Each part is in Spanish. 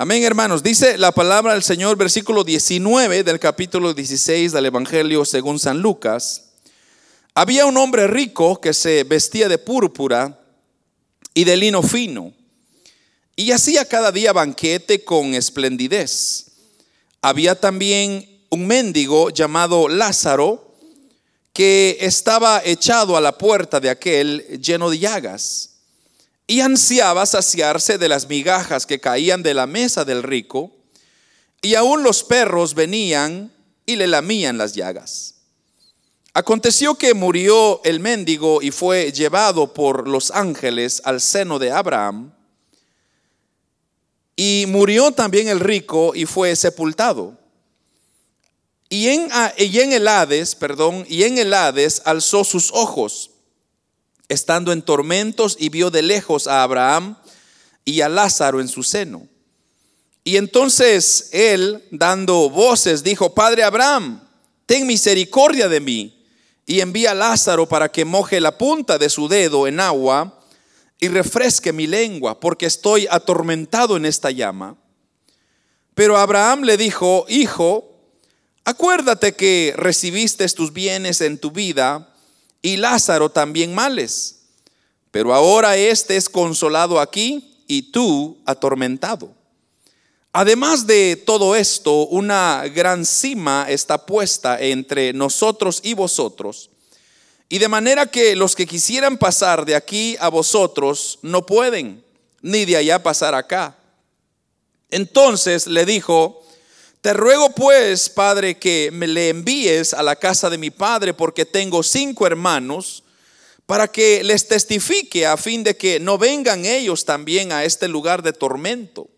Amén, hermanos. Dice la palabra del Señor, versículo 19 del capítulo 16 del Evangelio según San Lucas. Había un hombre rico que se vestía de púrpura y de lino fino y hacía cada día banquete con esplendidez. Había también un mendigo llamado Lázaro que estaba echado a la puerta de aquel lleno de llagas y ansiaba saciarse de las migajas que caían de la mesa del rico, y aún los perros venían y le lamían las llagas. Aconteció que murió el mendigo y fue llevado por los ángeles al seno de Abraham, y murió también el rico y fue sepultado. Y en, y Hades, perdón, y en el Hades alzó sus ojos estando en tormentos y vio de lejos a Abraham y a Lázaro en su seno. Y entonces él, dando voces, dijo, Padre Abraham, ten misericordia de mí y envía a Lázaro para que moje la punta de su dedo en agua y refresque mi lengua, porque estoy atormentado en esta llama. Pero Abraham le dijo, Hijo, acuérdate que recibiste tus bienes en tu vida y Lázaro también males. Pero ahora éste es consolado aquí y tú atormentado. Además de todo esto, una gran cima está puesta entre nosotros y vosotros. Y de manera que los que quisieran pasar de aquí a vosotros no pueden, ni de allá pasar acá. Entonces le dijo, te ruego pues, Padre, que me le envíes a la casa de mi Padre, porque tengo cinco hermanos, para que les testifique a fin de que no vengan ellos también a este lugar de tormento.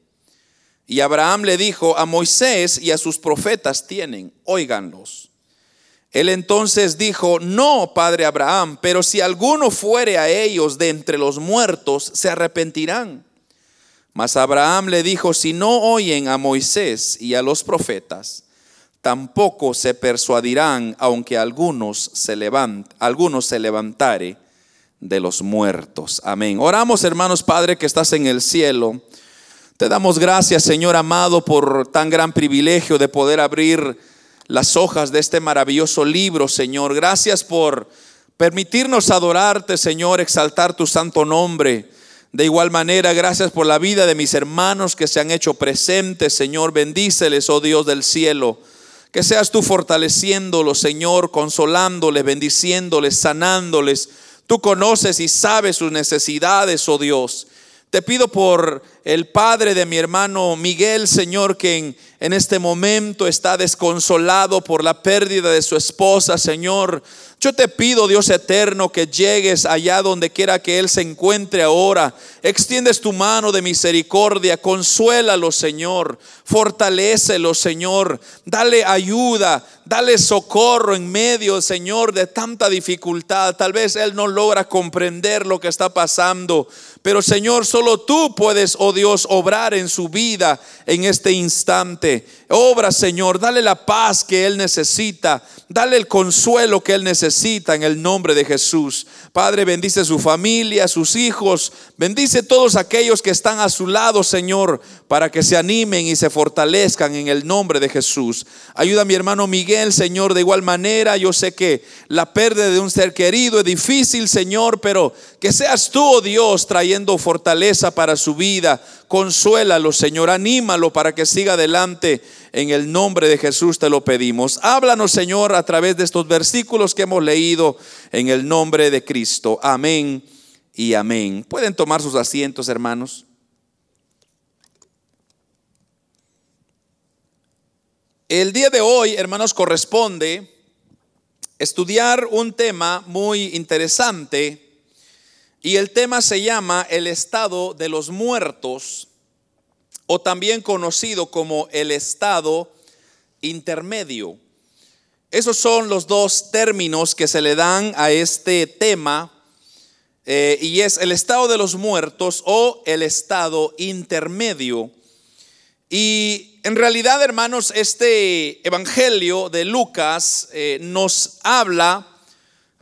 Y Abraham le dijo, a Moisés y a sus profetas tienen, óiganlos. Él entonces dijo, no, padre Abraham, pero si alguno fuere a ellos de entre los muertos, se arrepentirán. Mas Abraham le dijo, si no oyen a Moisés y a los profetas, tampoco se persuadirán, aunque algunos se algunos se levantare de los muertos. Amén. Oramos, hermanos, Padre que estás en el cielo. Te damos gracias, Señor amado, por tan gran privilegio de poder abrir las hojas de este maravilloso libro, Señor. Gracias por permitirnos adorarte, Señor, exaltar tu santo nombre. De igual manera, gracias por la vida de mis hermanos que se han hecho presentes, Señor. Bendíceles, oh Dios del cielo. Que seas tú fortaleciéndolos, Señor, consolándoles, bendiciéndoles, sanándoles. Tú conoces y sabes sus necesidades, oh Dios. Te pido por el padre de mi hermano Miguel, Señor, que en, en, este momento está desconsolado por la pérdida de su esposa, Señor. Yo te pido, Dios eterno, que llegues allá donde quiera que Él se encuentre ahora. Extiendes tu mano de misericordia, consuélalo, Señor. Fortalecelo, Señor. Dale ayuda, dale socorro en medio, Señor, de tanta dificultad. Tal vez Él no logra comprender lo que está pasando. Pero Señor, solo tú puedes, oh Dios, obrar en su vida en este instante. Obra, Señor, dale la paz que Él necesita. Dale el consuelo que Él necesita en el nombre de Jesús. Padre, bendice su familia, sus hijos. Bendice todos aquellos que están a su lado, Señor, para que se animen y se fortalezcan en el nombre de Jesús. Ayuda a mi hermano Miguel, Señor, de igual manera. Yo sé que la pérdida de un ser querido es difícil, Señor, pero que seas tú, oh Dios, trayendo fortaleza para su vida. Consuélalo, Señor, anímalo para que siga adelante en el nombre de Jesús te lo pedimos. Háblanos, Señor, a través de estos versículos que hemos leído en el nombre de Cristo. Amén y amén. Pueden tomar sus asientos, hermanos. El día de hoy, hermanos, corresponde estudiar un tema muy interesante y el tema se llama el estado de los muertos o también conocido como el estado intermedio. Esos son los dos términos que se le dan a este tema eh, y es el estado de los muertos o el estado intermedio. Y en realidad, hermanos, este Evangelio de Lucas eh, nos habla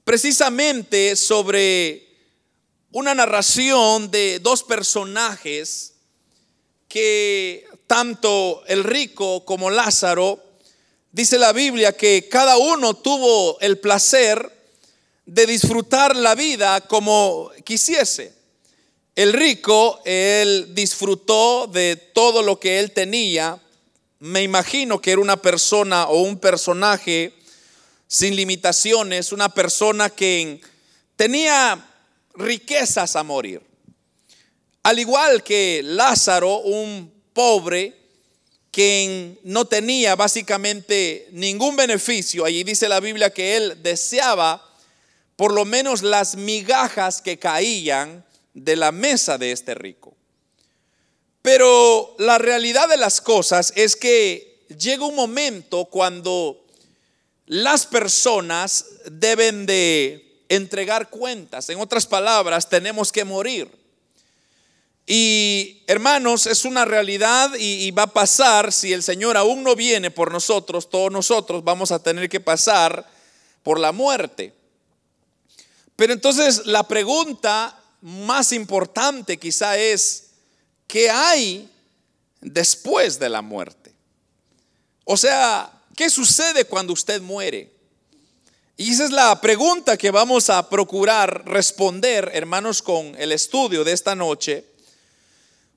precisamente sobre una narración de dos personajes que tanto el rico como Lázaro, dice la Biblia que cada uno tuvo el placer de disfrutar la vida como quisiese. El rico, él disfrutó de todo lo que él tenía. Me imagino que era una persona o un personaje sin limitaciones, una persona que tenía riquezas a morir. Al igual que Lázaro, un pobre, quien no tenía básicamente ningún beneficio. Allí dice la Biblia que él deseaba por lo menos las migajas que caían de la mesa de este rico. Pero la realidad de las cosas es que llega un momento cuando las personas deben de entregar cuentas. En otras palabras, tenemos que morir. Y hermanos, es una realidad y, va a pasar, si el Señor aún no viene por nosotros, todos nosotros vamos a tener que pasar por la muerte. Pero entonces la pregunta más importante quizá es, ¿qué hay después de la muerte? O sea, ¿qué sucede cuando usted muere? Y esa es la pregunta que vamos a procurar responder, hermanos, con el estudio de esta noche.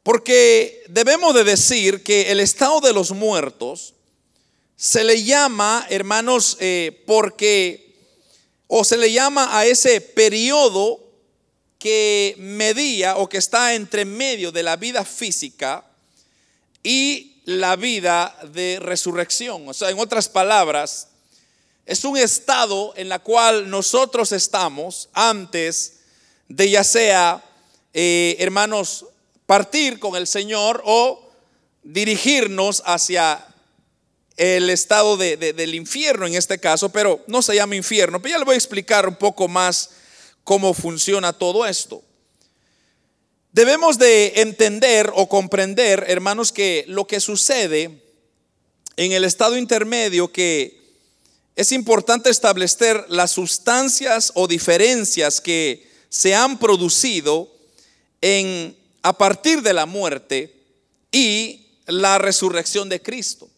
Porque debemos de decir que el estado de los muertos se le llama, hermanos, eh, porque, o se le llama a ese periodo que medía o que está entre medio de la vida física y la vida de resurrección. O sea, en otras palabras, es un estado en la cual nosotros estamos antes de ya sea, eh, hermanos, partir con el Señor o dirigirnos hacia el estado del infierno en este caso, pero no se llama infierno, pero ya le voy a explicar un poco más cómo funciona todo esto. Debemos de entender o comprender, hermanos, que lo que sucede en el estado intermedio, que es importante establecer las sustancias o diferencias que se han producido a partir de la muerte y la resurrección de Cristo.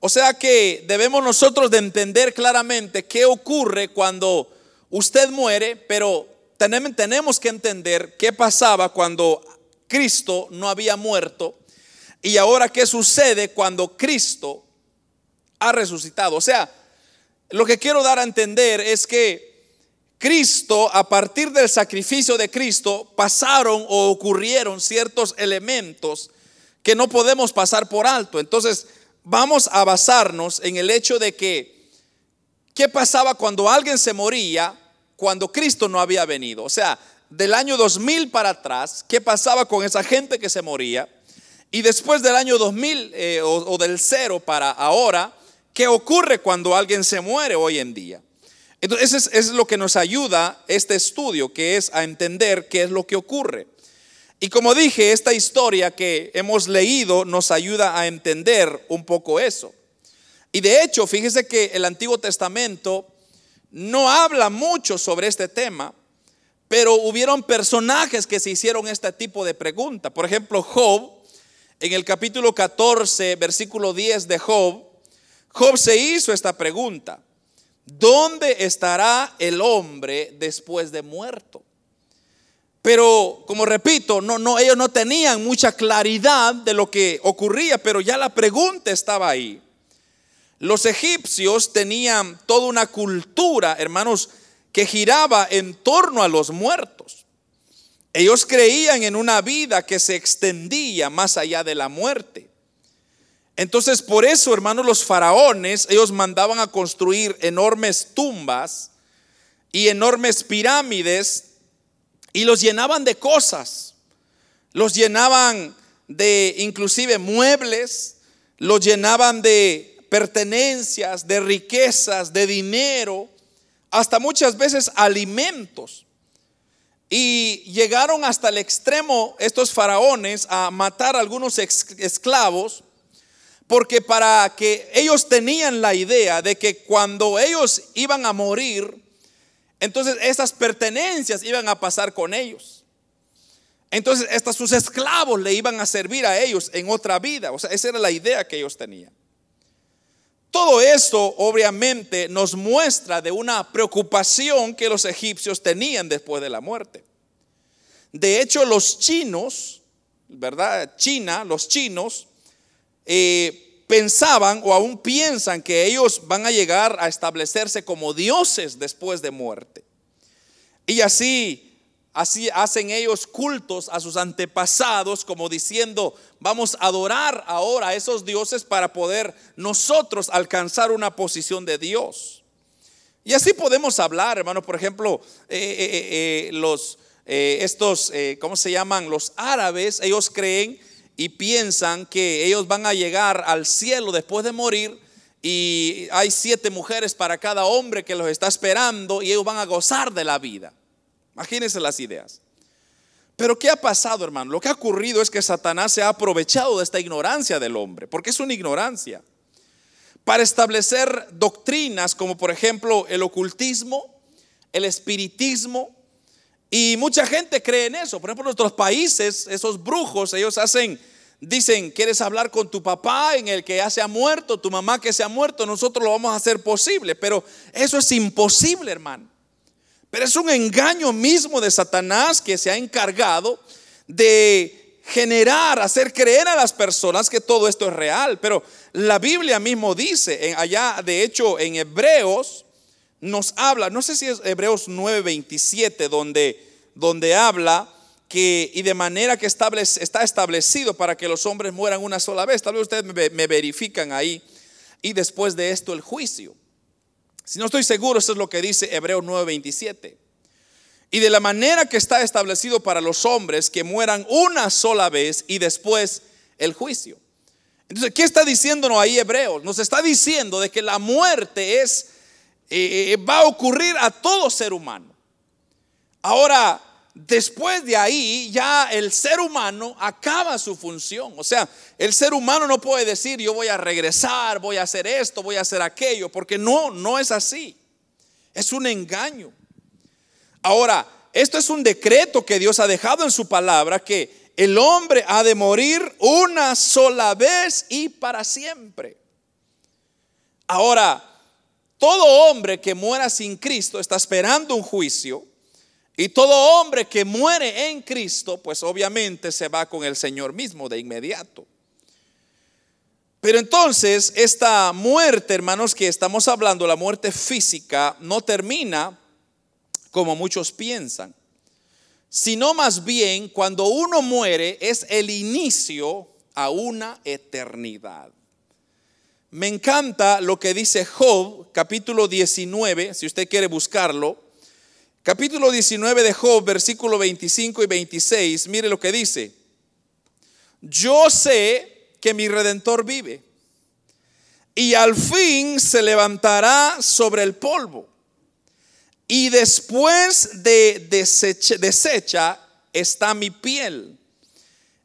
O sea que debemos nosotros de entender claramente qué ocurre cuando usted muere, pero tenemos que entender qué pasaba cuando Cristo no había muerto y ahora qué sucede cuando Cristo ha resucitado. O sea, lo que quiero dar a entender es que Cristo, a partir del sacrificio de Cristo, pasaron o ocurrieron ciertos elementos que no podemos pasar por alto. Entonces, vamos a basarnos en el hecho de que, ¿qué pasaba cuando alguien se moría cuando Cristo no había venido? O sea, del año 2000 para atrás, ¿qué pasaba con esa gente que se moría? Y después del año 2000 eh, o del cero para ahora, ¿qué ocurre cuando alguien se muere hoy en día? Entonces, eso es, lo que nos ayuda este estudio, que es a entender qué es lo que ocurre. Y como dije, esta historia que hemos leído nos ayuda a entender un poco eso. Y de hecho, fíjese que el Antiguo Testamento no habla mucho sobre este tema, pero hubieron personajes que se hicieron este tipo de pregunta. Por ejemplo, Job, en el capítulo 14, versículo 10 de Job, Job se hizo esta pregunta. ¿dónde estará el hombre después de muerto? Pero, como repito, no, no, ellos no tenían mucha claridad de lo que ocurría, pero ya la pregunta estaba ahí. Los egipcios tenían toda una cultura, hermanos, que giraba en torno a los muertos. Ellos creían en una vida que se extendía más allá de la muerte. Entonces, por eso, hermanos, los faraones, ellos mandaban a construir enormes tumbas y enormes pirámides y los llenaban de cosas. Los llenaban de inclusive muebles, los llenaban de pertenencias, de riquezas, de dinero, hasta muchas veces alimentos. Y llegaron hasta el extremo estos faraones a matar a algunos esclavos porque para que ellos tenían la idea de que cuando ellos iban a morir, entonces esas pertenencias iban a pasar con ellos. entonces hasta sus esclavos le iban a servir a ellos en otra vida. O sea, esa era la idea que ellos tenían. Todo esto obviamente nos muestra de una preocupación que los egipcios tenían después de la muerte. De hecho, los chinos, ¿verdad? China, los chinos, eh, pensaban o aún piensan que ellos van a llegar a establecerse como dioses después de muerte. Y así Así hacen ellos cultos a sus antepasados, como diciendo, vamos a adorar ahora a esos dioses para poder nosotros alcanzar una posición de Dios. Y así podemos hablar, hermano, por ejemplo, eh, eh, los, estos, ¿cómo se llaman? Los árabes, ellos creen y piensan que ellos van a llegar al cielo después de morir y hay siete mujeres para cada hombre que los está esperando y ellos van a gozar de la vida. Imagínense las ideas. Pero ¿qué ha pasado, hermano? Lo que ha ocurrido es que Satanás se ha aprovechado de esta ignorancia del hombre, porque es una ignorancia, para establecer doctrinas como por ejemplo el ocultismo, el espiritismo, y mucha gente cree en eso. Por ejemplo, en nuestros países, esos brujos, ellos hacen, dicen, ¿quieres hablar con tu papá en el que ya se ha muerto, tu mamá que se ha muerto? Nosotros lo vamos a hacer posible, pero eso es imposible, hermano. Pero es un engaño mismo de Satanás que se ha encargado de generar, hacer creer a las personas que todo esto es real. Pero la Biblia mismo dice, allá de hecho en Hebreos nos habla, no sé si es Hebreos 9:27, donde, donde habla que y de manera que está establecido para que los hombres mueran una sola vez. Tal vez ustedes me, verifican ahí. Y después de esto el juicio. Si no estoy seguro, eso es lo que dice Hebreos 9:27. Y de la manera que está establecido para los hombres que mueran una sola vez y después el juicio. Entonces, ¿qué está diciéndonos ahí Hebreos? Nos está diciendo de que la muerte es, eh, va a ocurrir a todo ser humano. Ahora, después de ahí ya el ser humano acaba su función. O sea, el ser humano no puede decir yo voy a regresar, voy a hacer esto, voy a hacer aquello, porque no, no es así. Es un engaño. Ahora, esto es un decreto que Dios ha dejado en su palabra que el hombre ha de morir una sola vez y para siempre. Ahora, todo hombre que muera sin Cristo está esperando un juicio y todo hombre que muere en Cristo, pues obviamente se va con el Señor mismo de inmediato. Pero entonces esta muerte, hermanos, que estamos hablando, la muerte física, no termina como muchos piensan, sino más bien cuando uno muere es el inicio a una eternidad. Me encanta lo que dice Job, capítulo 19, si usted quiere buscarlo. Capítulo 19 de Job, versículo 25 y 26, mire lo que dice. Yo sé que mi redentor vive y al fin se levantará sobre el polvo. Y después de desecha, desecha está mi piel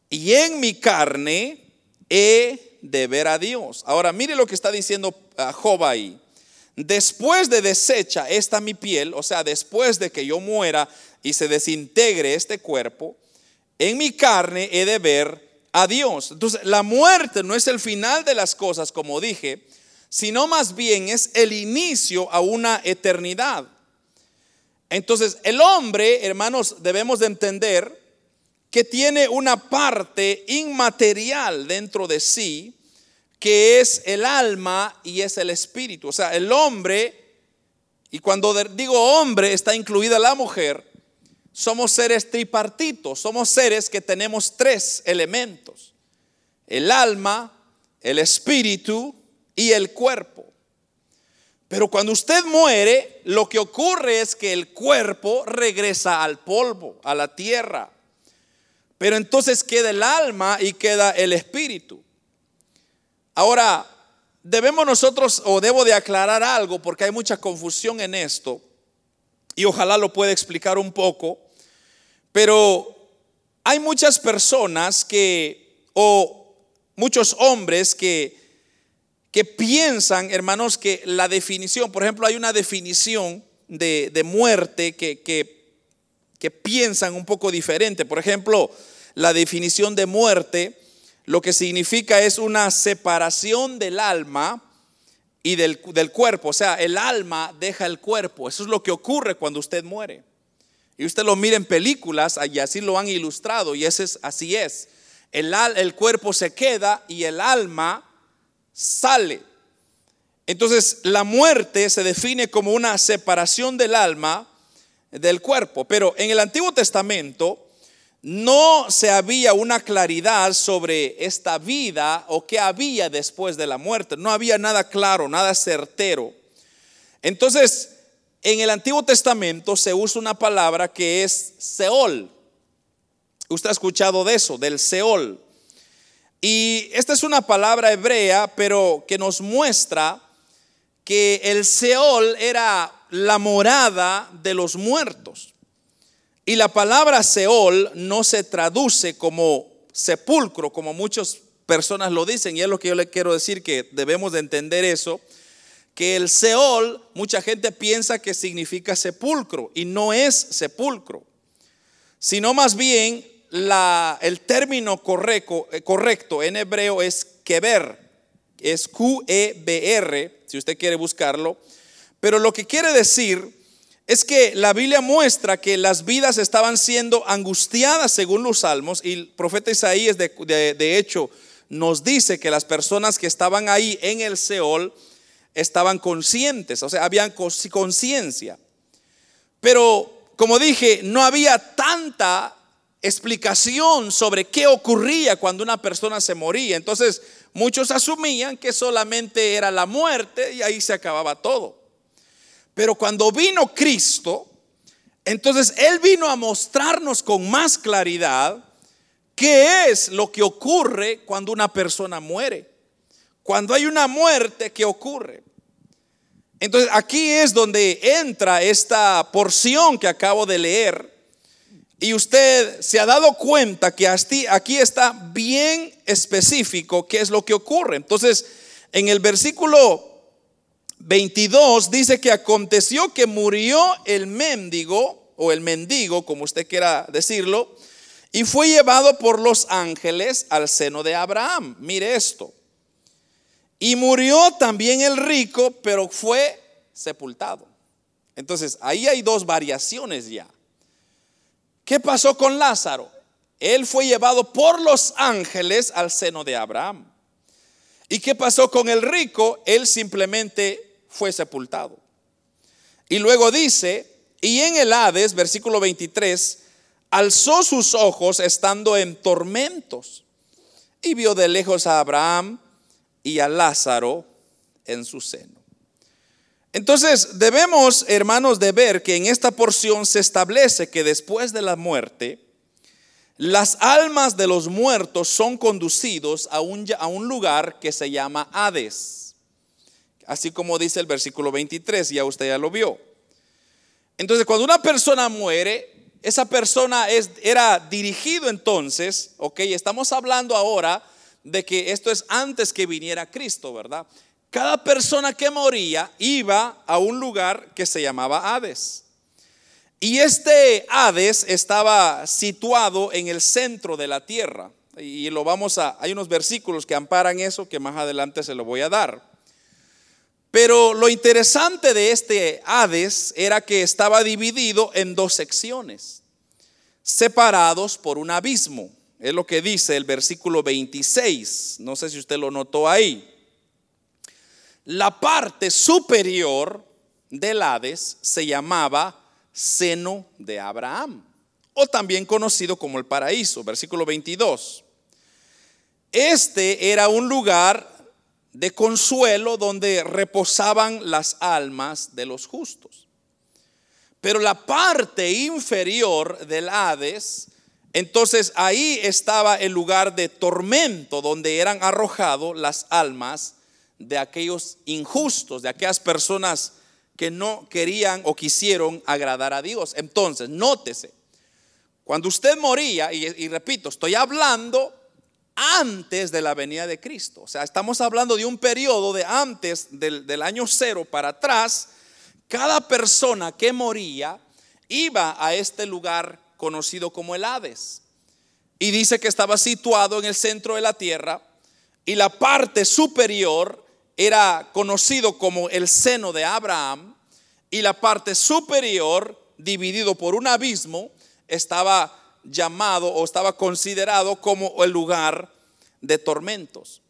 y en mi carne he de ver a Dios. Ahora mire lo que está diciendo ah, Job ahí después de desecha esta mi piel, o sea, después de que yo muera y se desintegre este cuerpo, en mi carne he de ver a Dios. Entonces, la muerte no es el final de las cosas, como dije, sino más bien es el inicio a una eternidad. Entonces, el hombre, hermanos, debemos de entender que tiene una parte inmaterial dentro de sí, que es el alma y es el espíritu. O sea, el hombre, y cuando digo hombre está incluida la mujer, somos seres tripartitos, somos seres que tenemos tres elementos, el alma, el espíritu y el cuerpo. Pero cuando usted muere, lo que ocurre es que el cuerpo regresa al polvo, a la tierra. Pero entonces queda el alma y queda el espíritu. Ahora, debemos nosotros, o debo de aclarar algo, porque hay mucha confusión en esto, y ojalá lo pueda explicar un poco, pero hay muchas personas que, o muchos hombres que, que piensan, hermanos, que la definición, por ejemplo, hay una definición de, muerte que, que piensan un poco diferente. Por ejemplo, la definición de muerte, lo que significa es una separación del alma y del, del, cuerpo. O sea, el alma deja el cuerpo. Eso es lo que ocurre cuando usted muere. Y usted lo mira en películas y así lo han ilustrado y ese es, así es. El, el cuerpo se queda y el alma sale. Entonces, la muerte se define como una separación del alma del cuerpo. Pero en el Antiguo Testamento no se había una claridad sobre esta vida o qué había después de la muerte. No había nada claro, nada certero. Entonces, en el Antiguo Testamento se usa una palabra que es Seol. Usted ha escuchado de eso, del Seol. Y esta es una palabra hebrea, pero que nos muestra que el Seol era la morada de los muertos. Y la palabra Seol no se traduce como sepulcro, como muchas personas lo dicen, y es lo que yo le quiero decir, que debemos de entender eso, que el Seol, mucha gente piensa que significa sepulcro, y no es sepulcro, sino más bien la, el término correcto, eh, correcto en hebreo es keber, es Q-E-B-R, si usted quiere buscarlo, pero lo que quiere decir es que la Biblia muestra que las vidas estaban siendo angustiadas según los salmos y el profeta Isaías de, hecho nos dice que las personas que estaban ahí en el Seol estaban conscientes, o sea, habían conciencia. Pero como dije, no había tanta explicación sobre qué ocurría cuando una persona se moría. Entonces, muchos asumían que solamente era la muerte y ahí se acababa todo. Pero cuando vino Cristo, entonces Él vino a mostrarnos con más claridad qué es lo que ocurre cuando una persona muere. Cuando hay una muerte, ¿qué ocurre? Entonces aquí es donde entra esta porción que acabo de leer. Y usted se ha dado cuenta que aquí está bien específico qué es lo que ocurre. Entonces, en el versículo 22 dice que aconteció que murió el mendigo o el mendigo, como usted quiera decirlo, y fue llevado por los ángeles al seno de Abraham. Mire esto. Y murió también el rico, pero fue sepultado. Entonces, ahí hay dos variaciones ya. ¿Qué pasó con Lázaro? Él fue llevado por los ángeles al seno de Abraham. ¿Y qué pasó con el rico? Él simplemente fue sepultado. Y luego dice, y en el Hades, versículo 23, alzó sus ojos estando en tormentos y vio de lejos a Abraham y a Lázaro en su seno. Entonces debemos, hermanos, de ver que en esta porción se establece que después de la muerte, las almas de los muertos son conducidos a un, a un lugar que se llama Hades así como dice el versículo 23, ya usted ya lo vio. Entonces, cuando una persona muere, esa persona es, era dirigido entonces, ok, estamos hablando ahora de que esto es antes que viniera Cristo, ¿verdad? Cada persona que moría iba a un lugar que se llamaba Hades. Y este Hades estaba situado en el centro de la tierra. Y lo vamos a, hay unos versículos que amparan eso que más adelante se lo voy a dar. Pero lo interesante de este Hades era que estaba dividido en dos secciones, separados por un abismo. Es lo que dice el versículo 26. No sé si usted lo notó ahí. La parte superior del Hades se llamaba seno de Abraham, o también conocido como el paraíso, versículo 22. Este era un lugar de consuelo donde reposaban las almas de los justos. Pero la parte inferior del Hades, entonces ahí estaba el lugar de tormento donde eran arrojados las almas de aquellos injustos, de aquellas personas que no querían o quisieron agradar a Dios. Entonces, nótese, cuando usted moría, y, y repito, estoy hablando antes de la venida de Cristo. O sea, estamos hablando de un periodo de antes del, año cero para atrás. Cada persona que moría iba a este lugar conocido como el Hades. Y dice que estaba situado en el centro de la tierra y la parte superior era conocido como el seno de Abraham y la parte superior, dividido por un abismo, estaba llamado o estaba considerado como el lugar de tormentos.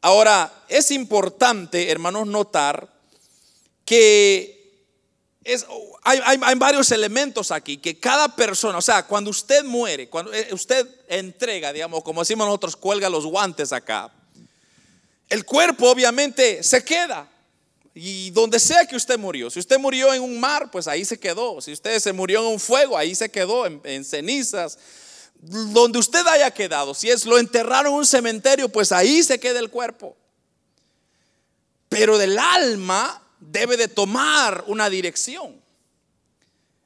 Ahora, es importante, hermanos, notar que es, hay, varios elementos aquí, que cada persona, o sea, cuando usted muere, cuando eh, usted entrega, digamos, como decimos nosotros, cuelga los guantes acá, el cuerpo obviamente se queda. Y donde sea que usted murió, si usted murió en un mar, pues ahí se quedó. Si usted se murió en un fuego, ahí se quedó, en, cenizas. Donde usted haya quedado, si es lo enterraron en un cementerio, pues ahí se queda el cuerpo. Pero del alma debe de tomar una dirección.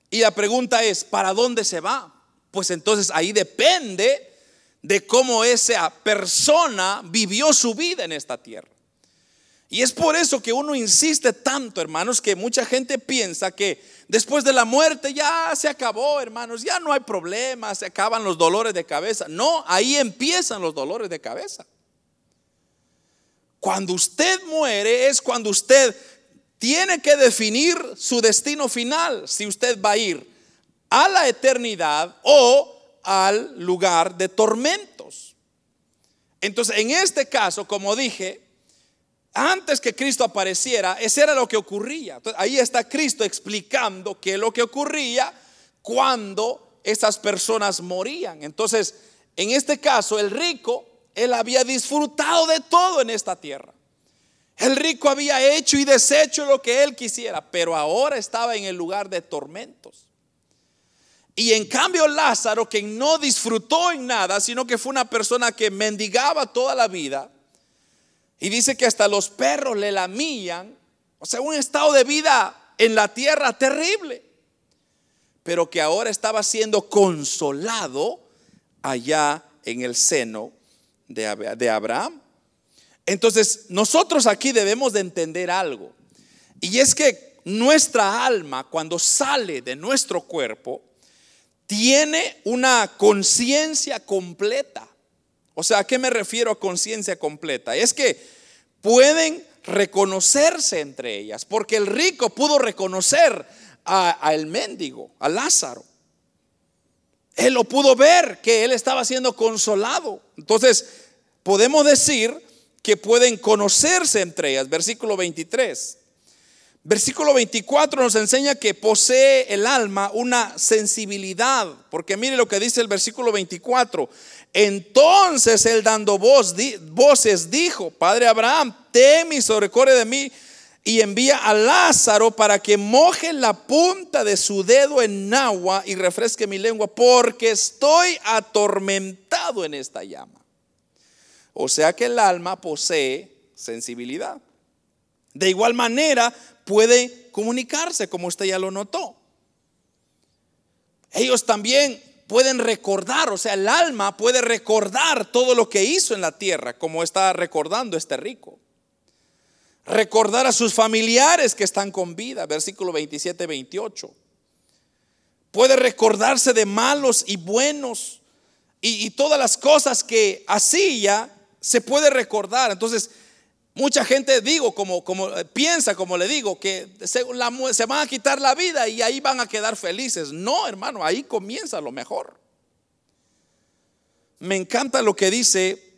Y la pregunta es, ¿para dónde se va? Pues entonces ahí depende de cómo esa persona vivió su vida en esta tierra. Y es por eso que uno insiste tanto, hermanos, que mucha gente piensa que después de la muerte ya se acabó, hermanos, ya no hay problemas, se acaban los dolores de cabeza. No, ahí empiezan los dolores de cabeza. Cuando usted muere es cuando usted tiene que definir su destino final, si usted va a ir a la eternidad o al lugar de tormentos. Entonces, en este caso, como dije, antes que Cristo apareciera, ese era lo que ocurría. ahí está Cristo explicando qué es lo que ocurría cuando esas personas morían. Entonces, en este caso, el rico, él había disfrutado de todo en esta tierra. El rico había hecho y deshecho lo que él quisiera, pero ahora estaba en el lugar de tormentos. Y en cambio Lázaro, que no disfrutó en nada, sino que fue una persona que mendigaba toda la vida, y dice que hasta los perros le lamían, o sea, un estado de vida en la tierra terrible, pero que ahora estaba siendo consolado allá en el seno de, Abraham. Entonces, nosotros aquí debemos de entender algo, y es que nuestra alma, cuando sale de nuestro cuerpo, tiene una conciencia completa. O sea, ¿a qué me refiero a conciencia completa? Es que pueden reconocerse entre ellas, porque el rico pudo reconocer a, el mendigo, a Lázaro. Él lo pudo ver, que él estaba siendo consolado. Entonces, podemos decir que pueden conocerse entre ellas. Versículo 23. Versículo 24 nos enseña que posee el alma una sensibilidad, porque mire lo que dice el versículo 24. Entonces él dando voces dijo, Padre Abraham, ten misericordia de mí y envía a Lázaro para que moje la punta de su dedo en agua y refresque mi lengua, porque estoy atormentado en esta llama. O sea que el alma posee sensibilidad. De igual manera, puede comunicarse, como usted ya lo notó. Ellos también pueden recordar, o sea, el alma puede recordar todo lo que hizo en la tierra, como está recordando este rico. Recordar a sus familiares que están con vida, versículo 27, 28. Puede recordarse de malos y buenos y, y todas las cosas que hacía, se puede recordar. Entonces, Mucha gente, digo, como, como eh, piensa, como le digo, que se, se, van a quitar la vida y ahí van a quedar felices. No, hermano, ahí comienza lo mejor. Me encanta lo que dice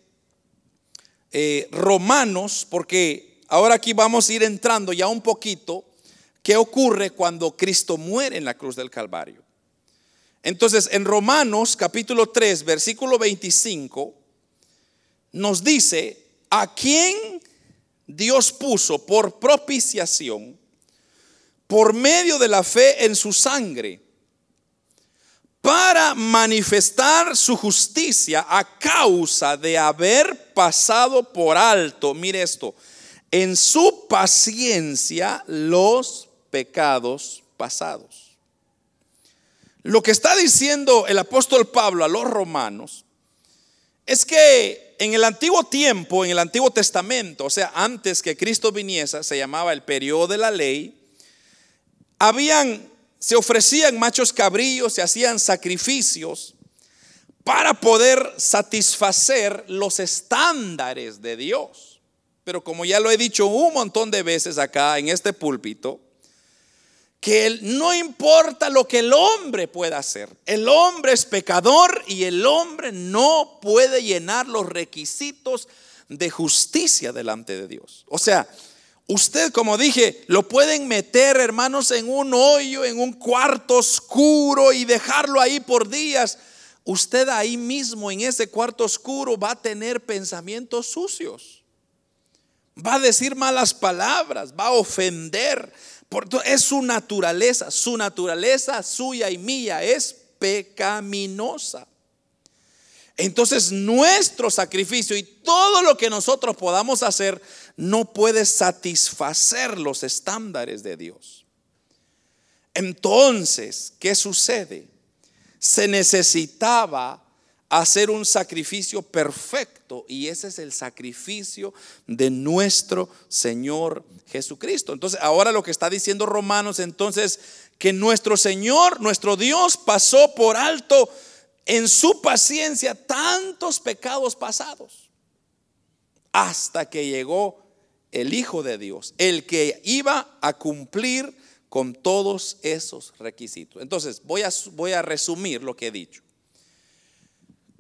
eh, Romanos, porque ahora aquí vamos a ir entrando ya un poquito qué ocurre cuando Cristo muere en la cruz del Calvario. Entonces, en Romanos capítulo 3, versículo 25, nos dice, ¿a quién Dios puso por propiciación por medio de la fe en su sangre para manifestar su justicia a causa de haber pasado por alto, mire esto, en su paciencia los pecados pasados. Lo que está diciendo el apóstol Pablo a los romanos es que en el antiguo tiempo, en el antiguo testamento, o sea, antes que Cristo viniese, se llamaba el periodo de la ley, habían se ofrecían machos cabríos, se hacían sacrificios para poder satisfacer los estándares de Dios. Pero como ya lo he dicho un montón de veces acá en este púlpito, que no importa lo que el hombre pueda hacer, el hombre es pecador y el hombre no puede llenar los requisitos de justicia delante de Dios. O sea, usted, como dije, lo pueden meter, hermanos, en un hoyo, en un cuarto oscuro y dejarlo ahí por días. Usted ahí mismo, en ese cuarto oscuro, va a tener pensamientos sucios. Va a decir malas palabras, va a ofender, es su naturaleza, su naturaleza suya y mía es pecaminosa. Entonces nuestro sacrificio y todo lo que nosotros podamos hacer no puede satisfacer los estándares de Dios. Entonces, ¿qué sucede? Se necesitaba hacer un sacrificio perfecto y ese es el sacrificio de nuestro Señor Jesucristo. Entonces, ahora lo que está diciendo Romanos, entonces, que nuestro Señor, nuestro Dios pasó por alto en su paciencia tantos pecados pasados hasta que llegó el Hijo de Dios, el que iba a cumplir con todos esos requisitos. Entonces, voy a, voy a resumir lo que he dicho.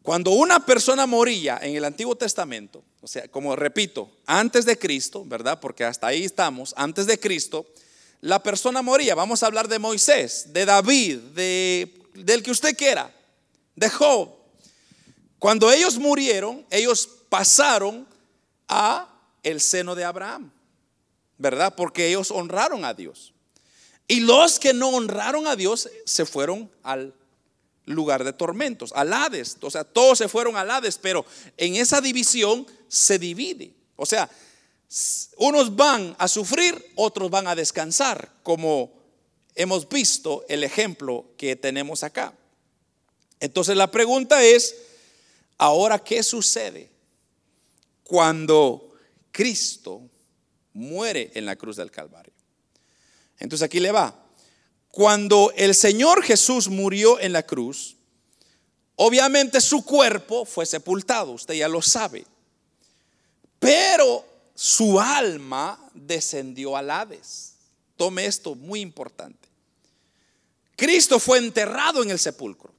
Cuando una persona moría en el Antiguo Testamento, o sea, como repito, antes de Cristo, ¿verdad? Porque hasta ahí estamos, antes de Cristo, la persona moría. Vamos a hablar de Moisés, de David, de, del que usted quiera, de Job. Cuando ellos murieron, ellos pasaron a el seno de Abraham, ¿verdad? Porque ellos honraron a Dios. Y los que no honraron a Dios se fueron al lugar de tormentos, al Hades. O sea, todos se fueron al Hades, pero en esa división se divide. O sea, unos van a sufrir, otros van a descansar, como hemos visto el ejemplo que tenemos acá. Entonces la pregunta es, ahora, ¿qué sucede cuando Cristo muere en la cruz del Calvario? Entonces aquí le va. Cuando el Señor Jesús murió en la cruz, obviamente su cuerpo fue sepultado, usted ya lo sabe. Pero su alma descendió al Hades. Tome esto muy importante. Cristo fue enterrado en el sepulcro.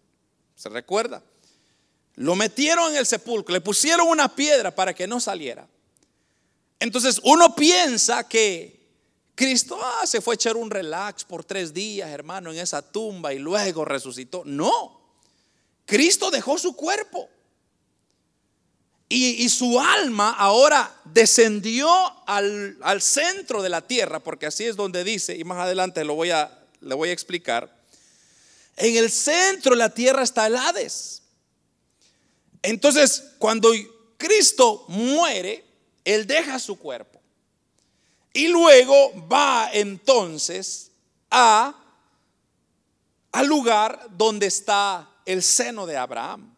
¿Se recuerda? Lo metieron en el sepulcro, le pusieron una piedra para que no saliera. Entonces uno piensa que Cristo ah, se fue a echar un relax por tres días, hermano, en esa tumba y luego resucitó. No, Cristo dejó su cuerpo. Y, su alma ahora descendió al, al, centro de la tierra, porque así es donde dice, y más adelante lo voy a, le voy a explicar. En el centro de la tierra está el Hades. Entonces, cuando Cristo muere, Él deja su cuerpo. Y luego va entonces a al lugar donde está el seno de Abraham.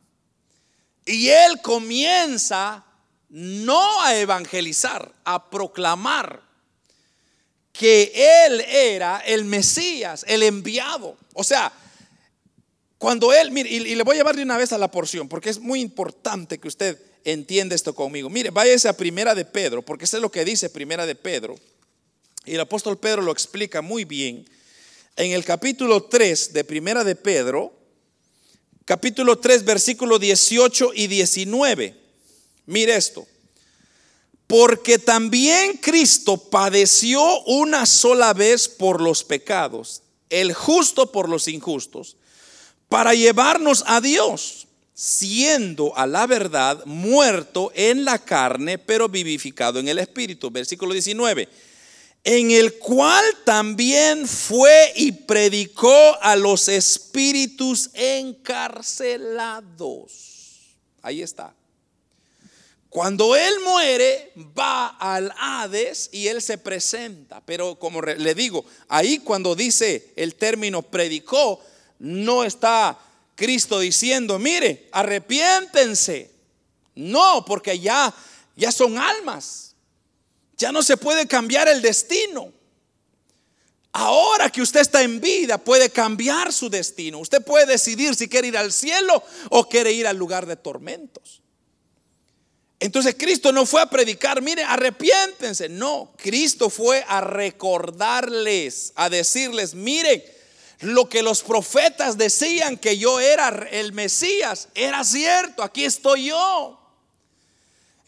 Y él comienza no a evangelizar, a proclamar que él era el Mesías, el enviado. O sea, cuando él, mire, y, le voy a llevar de una vez a la porción, porque es muy importante que usted entienda esto conmigo. Mire, váyase a Primera de Pedro, porque eso es lo que dice Primera de Pedro. Y el apóstol Pedro lo explica muy bien. En el capítulo 3 de Primera de Pedro, capítulo 3, versículo 18 y 19. Mire esto. Porque también Cristo padeció una sola vez por los pecados, el justo por los injustos, para llevarnos a Dios, siendo a la verdad muerto en la carne, pero vivificado en el Espíritu. Versículo 19 en el cual también fue y predicó a los espíritus encarcelados. Ahí está. Cuando él muere, va al Hades y él se presenta. Pero como le digo, ahí cuando dice el término predicó, no está Cristo diciendo, mire, arrepiéntense. No, porque ya, ya son almas. Ya no se puede cambiar el destino. Ahora que usted está en vida, puede cambiar su destino. Usted puede decidir si quiere ir al cielo o quiere ir al lugar de tormentos. Entonces Cristo no fue a predicar, mire, arrepiéntense. No, Cristo fue a recordarles, a decirles, miren, lo que los profetas decían que yo era el Mesías, era cierto, aquí estoy yo.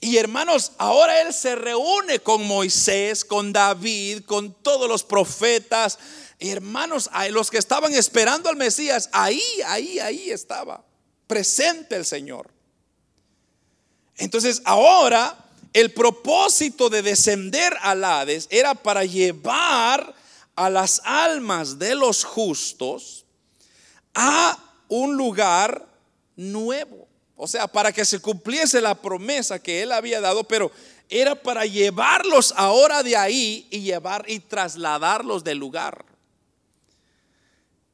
Y hermanos, ahora Él se reúne con Moisés, con David, con todos los profetas. Hermanos, los que estaban esperando al Mesías, ahí, ahí, ahí estaba, presente el Señor. Entonces ahora el propósito de descender al Hades era para llevar a las almas de los justos a un lugar nuevo. O sea, para que se cumpliese la promesa que él había dado, pero era para llevarlos ahora de ahí y llevar y trasladarlos del lugar.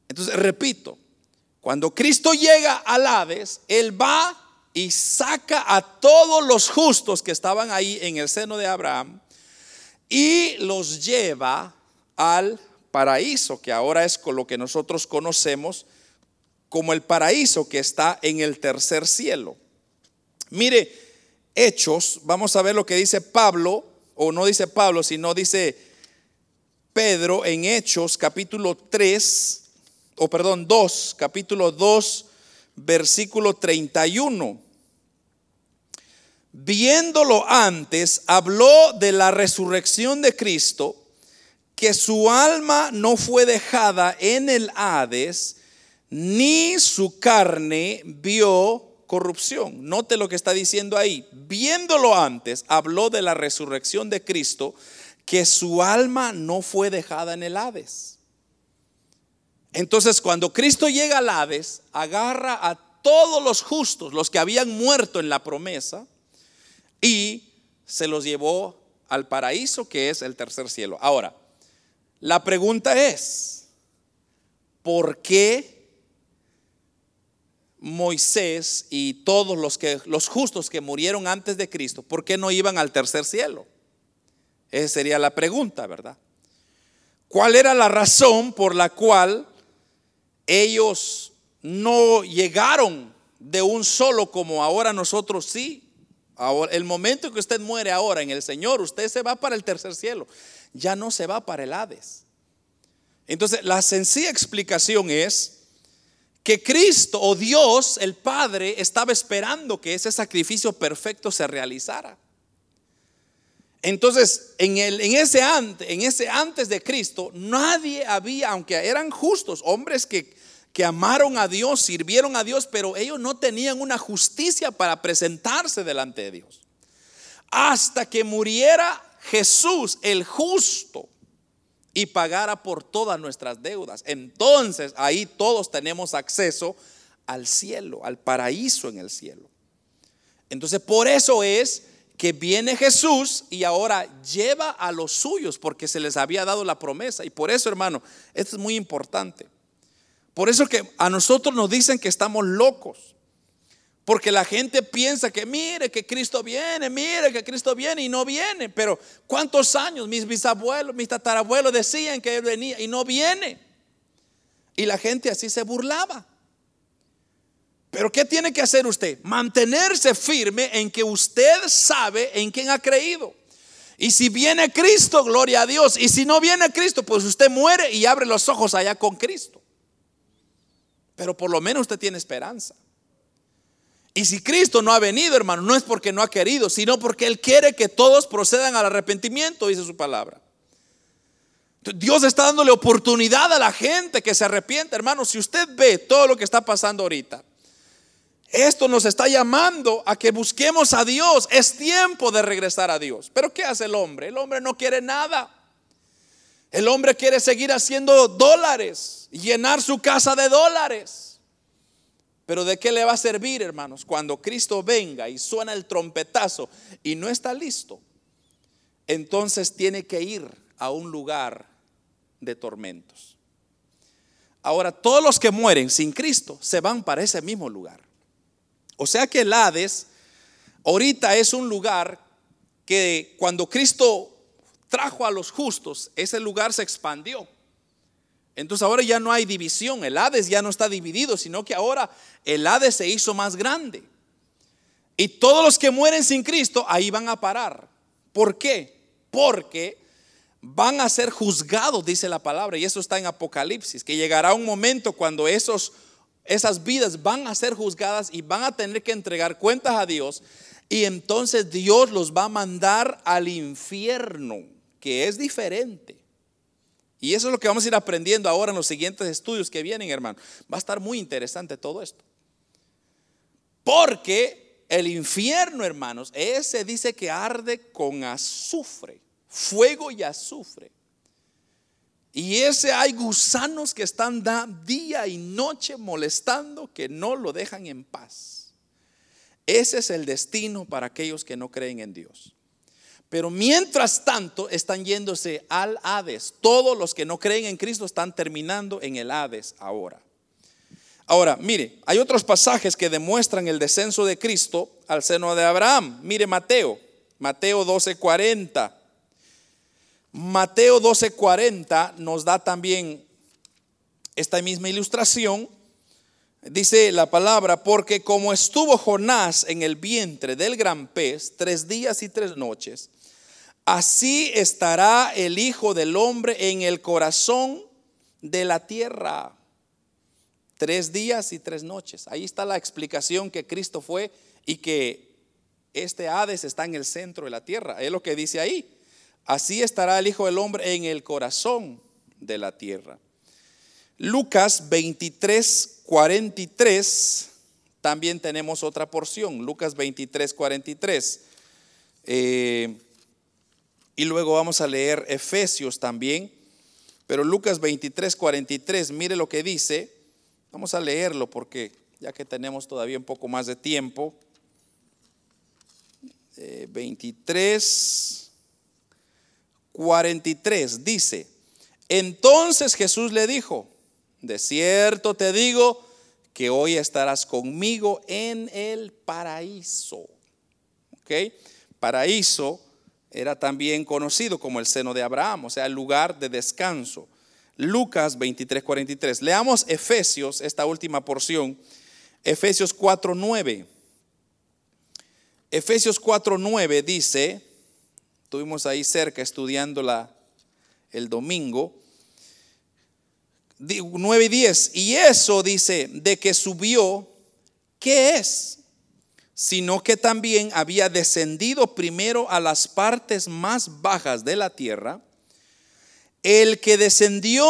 Entonces, repito, cuando Cristo llega al Hades, él va y saca a todos los justos que estaban ahí en el seno de Abraham y los lleva al paraíso, que ahora es con lo que nosotros conocemos como el paraíso que está en el tercer cielo. Mire, Hechos, vamos a ver lo que dice Pablo, o no dice Pablo, sino dice Pedro en Hechos capítulo 3, o perdón, 2, capítulo 2, versículo 31 viéndolo antes, habló de la resurrección de Cristo, que su alma no fue dejada en el Hades, ni su carne vio corrupción. Note lo que está diciendo ahí. Viéndolo antes, habló de la resurrección de Cristo, que su alma no fue dejada en el Hades. Entonces, cuando Cristo llega al Hades, agarra a todos los justos, los que habían muerto en la promesa, y se los llevó al paraíso que es el tercer cielo. Ahora, la pregunta es, ¿por qué Moisés y todos los, que, los justos que murieron antes de Cristo, ¿por qué no iban al tercer cielo? Esa sería la pregunta, ¿verdad? ¿Cuál era la razón por la cual ellos no llegaron de un solo como ahora nosotros sí? Ahora, el momento que usted muere ahora en el Señor, usted se va para el tercer cielo. Ya no se va para el Hades. Entonces, la sencilla explicación es que Cristo o Dios, el Padre, estaba esperando que ese sacrificio perfecto se realizara. Entonces, en, el, en, ese antes, en ese antes de Cristo, nadie había, aunque eran justos, hombres que que amaron a Dios, sirvieron a Dios, pero ellos no tenían una justicia para presentarse delante de Dios. Hasta que muriera Jesús, el justo, y pagara por todas nuestras deudas. Entonces ahí todos tenemos acceso al cielo, al paraíso en el cielo. Entonces por eso es que viene Jesús y ahora lleva a los suyos porque se les había dado la promesa. Y por eso, hermano, esto es muy importante. Por eso que a nosotros nos dicen que estamos locos. Porque la gente piensa que mire que Cristo viene, mire que Cristo viene y no viene. Pero ¿cuántos años mis bisabuelos, mis tatarabuelos decían que Él venía y no viene? Y la gente así se burlaba. Pero ¿qué tiene que hacer usted? Mantenerse firme en que usted sabe en quién ha creído. Y si viene Cristo, gloria a Dios. Y si no viene Cristo, pues usted muere y abre los ojos allá con Cristo. Pero por lo menos usted tiene esperanza. Y si Cristo no ha venido, hermano, no es porque no ha querido, sino porque Él quiere que todos procedan al arrepentimiento, dice su palabra. Dios está dándole oportunidad a la gente que se arrepiente, hermano. Si usted ve todo lo que está pasando ahorita, esto nos está llamando a que busquemos a Dios. Es tiempo de regresar a Dios. Pero ¿qué hace el hombre? El hombre no quiere nada. El hombre quiere seguir haciendo dólares, llenar su casa de dólares. Pero ¿de qué le va a servir, hermanos, cuando Cristo venga y suena el trompetazo y no está listo? Entonces tiene que ir a un lugar de tormentos. Ahora, todos los que mueren sin Cristo se van para ese mismo lugar. O sea que el Hades ahorita es un lugar que cuando Cristo trajo a los justos, ese lugar se expandió. Entonces ahora ya no hay división, el Hades ya no está dividido, sino que ahora el Hades se hizo más grande. Y todos los que mueren sin Cristo ahí van a parar. ¿Por qué? Porque van a ser juzgados, dice la palabra, y eso está en Apocalipsis, que llegará un momento cuando esos, esas vidas van a ser juzgadas y van a tener que entregar cuentas a Dios, y entonces Dios los va a mandar al infierno, que es diferente. Y eso es lo que vamos a ir aprendiendo ahora en los siguientes estudios que vienen, hermano. Va a estar muy interesante todo esto. Porque el infierno, hermanos, ese dice que arde con azufre, fuego y azufre. Y ese hay gusanos que están día y noche molestando que no lo dejan en paz. Ese es el destino para aquellos que no creen en Dios. Pero mientras tanto están yéndose al Hades. Todos los que no creen en Cristo están terminando en el Hades ahora. Ahora, mire, hay otros pasajes que demuestran el descenso de Cristo al seno de Abraham. Mire Mateo, Mateo 12:40. Mateo 12:40 nos da también esta misma ilustración. Dice la palabra, porque como estuvo Jonás en el vientre del gran pez tres días y tres noches, Así estará el Hijo del Hombre en el corazón de la tierra. Tres días y tres noches. Ahí está la explicación que Cristo fue y que este Hades está en el centro de la tierra. Es lo que dice ahí. Así estará el Hijo del Hombre en el corazón de la tierra. Lucas 23, 43. También tenemos otra porción. Lucas 23, 43. Eh, y luego vamos a leer Efesios también. Pero Lucas 23, 43, mire lo que dice. Vamos a leerlo porque ya que tenemos todavía un poco más de tiempo. 23, eh, 43 dice, entonces Jesús le dijo, de cierto te digo que hoy estarás conmigo en el paraíso. ¿Ok? Paraíso era también conocido como el seno de Abraham, o sea, el lugar de descanso. Lucas 23, 43. Leamos Efesios, esta última porción. Efesios 4, 9. Efesios 4, 9 dice, estuvimos ahí cerca estudiándola el domingo. 9 y 10. Y eso dice, de que subió, ¿qué es? Sino que también había descendido primero a las partes más bajas de la tierra. El que descendió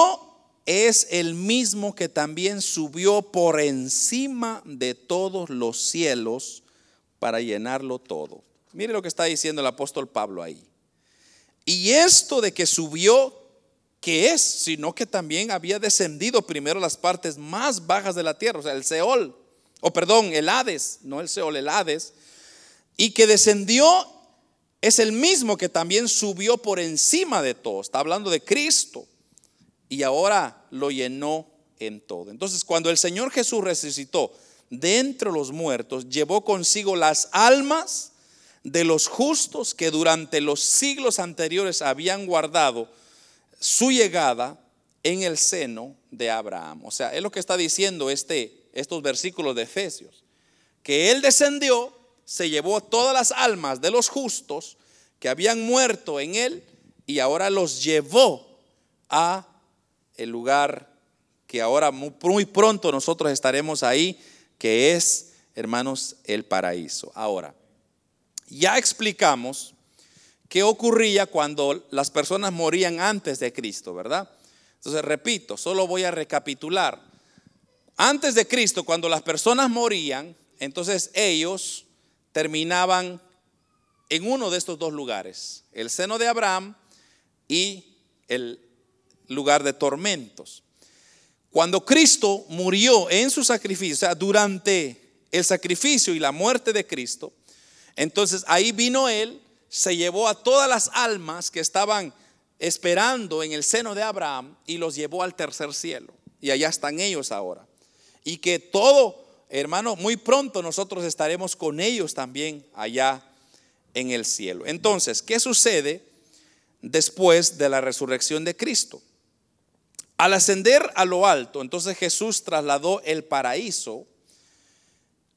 es el mismo que también subió por encima de todos los cielos para llenarlo todo. Mire lo que está diciendo el apóstol Pablo ahí. Y esto de que subió, ¿qué es? Sino que también había descendido primero las partes más bajas de la tierra, o sea, el Seol o perdón, el Hades, no el Seol, el Hades, y que descendió es el mismo que también subió por encima de todo. Está hablando de Cristo. Y ahora lo llenó en todo. Entonces, cuando el Señor Jesús resucitó de entre los muertos, llevó consigo las almas de los justos que durante los siglos anteriores habían guardado su llegada en el seno de Abraham. O sea, es lo que está diciendo este estos versículos de Efesios, que Él descendió, se llevó todas las almas de los justos que habían muerto en Él y ahora los llevó a el lugar que ahora muy pronto nosotros estaremos ahí, que es, hermanos, el paraíso. Ahora, ya explicamos qué ocurría cuando las personas morían antes de Cristo, ¿verdad? Entonces, repito, solo voy a recapitular. Antes de Cristo, cuando las personas morían, entonces ellos terminaban en uno de estos dos lugares, el seno de Abraham y el lugar de tormentos. Cuando Cristo murió en su sacrificio, o sea, durante el sacrificio y la muerte de Cristo, entonces ahí vino Él, se llevó a todas las almas que estaban esperando en el seno de Abraham y los llevó al tercer cielo. Y allá están ellos ahora y que todo, hermano, muy pronto nosotros estaremos con ellos también allá en el cielo. Entonces, ¿qué sucede después de la resurrección de Cristo? Al ascender a lo alto, entonces Jesús trasladó el paraíso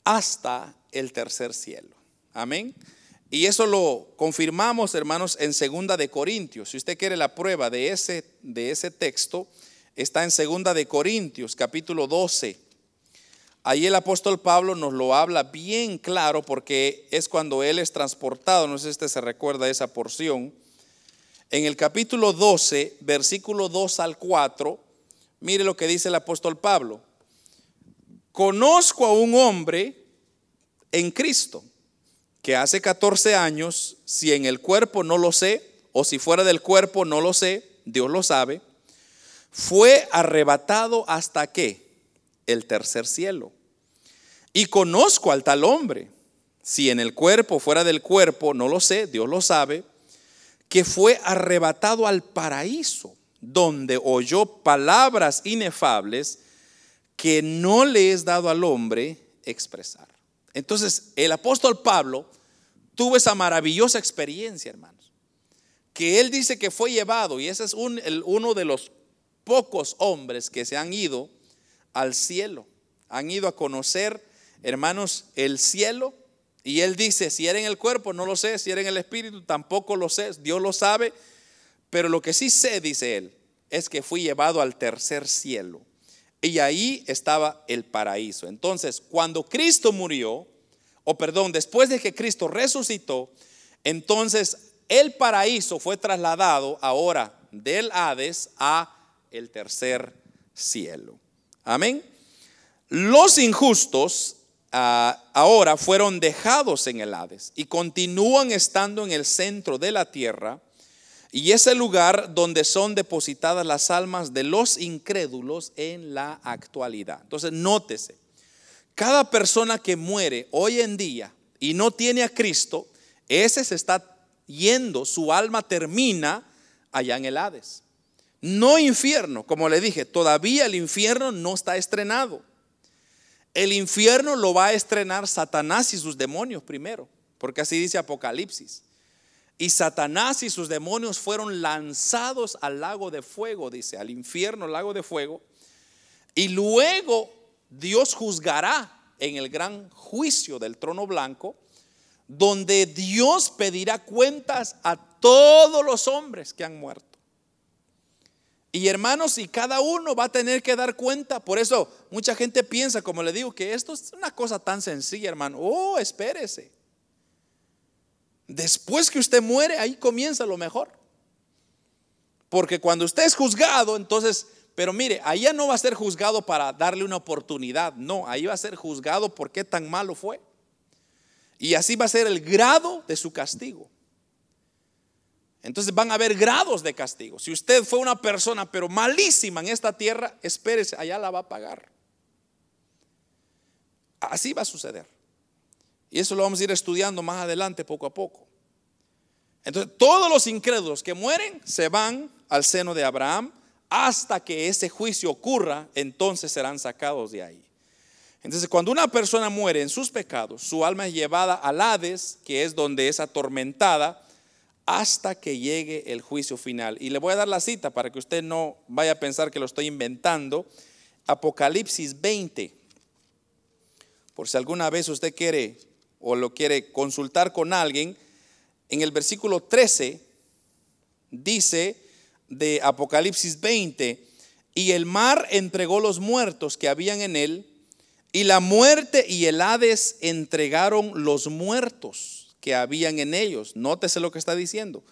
hasta el tercer cielo. Amén. Y eso lo confirmamos, hermanos, en segunda de Corintios. Si usted quiere la prueba de ese, de ese texto, está en segunda de Corintios, capítulo 12. Ahí el apóstol Pablo nos lo habla bien claro porque es cuando él es transportado, no sé si usted se recuerda esa porción. En el capítulo 12, versículo 2 al 4, mire lo que dice el apóstol Pablo. Conozco a un hombre en Cristo que hace 14 años, si en el cuerpo no lo sé, o si fuera del cuerpo no lo sé, Dios lo sabe, fue arrebatado hasta qué? El tercer cielo. Y conozco al tal hombre, si en el cuerpo, fuera del cuerpo, no lo sé, Dios lo sabe, que fue arrebatado al paraíso, donde oyó palabras inefables que no le es dado al hombre expresar. Entonces, el apóstol Pablo tuvo esa maravillosa experiencia, hermanos, que él dice que fue llevado, y ese es uno de los pocos hombres que se han ido al cielo, han ido a conocer, hermanos, el cielo. Y él dice, si era en el cuerpo, no lo sé, si era en el espíritu, tampoco lo sé, Dios lo sabe, pero lo que sí sé, dice él, es que fui llevado al tercer cielo. Y ahí estaba el paraíso. Entonces, cuando Cristo murió, o perdón, después de que Cristo resucitó, entonces el paraíso fue trasladado ahora del Hades a el tercer cielo. Amén. Los injustos ahora fueron dejados en el Hades y continúan estando en el centro de la tierra y es el lugar donde son depositadas las almas de los incrédulos en la actualidad. Entonces, nótese, cada persona que muere hoy en día y no tiene a Cristo, ese se está yendo, su alma termina allá en el Hades. No infierno, como le dije, todavía el infierno no está estrenado. El infierno lo va a estrenar Satanás y sus demonios primero, porque así dice Apocalipsis. Y Satanás y sus demonios fueron lanzados al lago de fuego, dice, al infierno, lago de fuego. Y luego Dios juzgará en el gran juicio del trono blanco, donde Dios pedirá cuentas a todos los hombres que han muerto. Y hermanos, y cada uno va a tener que dar cuenta. Por eso mucha gente piensa, como le digo, que esto es una cosa tan sencilla, hermano. Oh, espérese. Después que usted muere, ahí comienza lo mejor. Porque cuando usted es juzgado, entonces, pero mire, ya no va a ser juzgado para darle una oportunidad, no, ahí va a ser juzgado por qué tan malo fue. Y así va a ser el grado de su castigo. Entonces van a haber grados de castigo. Si usted fue una persona pero malísima en esta tierra, espérese, allá la va a pagar. Así va a suceder. Y eso lo vamos a ir estudiando más adelante, poco a poco. Entonces, todos los incrédulos que mueren se van al seno de Abraham hasta que ese juicio ocurra, entonces serán sacados de ahí. Entonces, cuando una persona muere en sus pecados, su alma es llevada al Hades, que es donde es atormentada, hasta que llegue el juicio final. Y le voy a dar la cita para que usted no vaya a pensar que lo estoy inventando. Apocalipsis 20. Por si alguna vez usted quiere o lo quiere consultar con alguien, en el versículo 13 dice de Apocalipsis 20, y el mar entregó los muertos que habían en él, y la muerte y el Hades entregaron los muertos que habían en ellos. Nótese lo que está diciendo.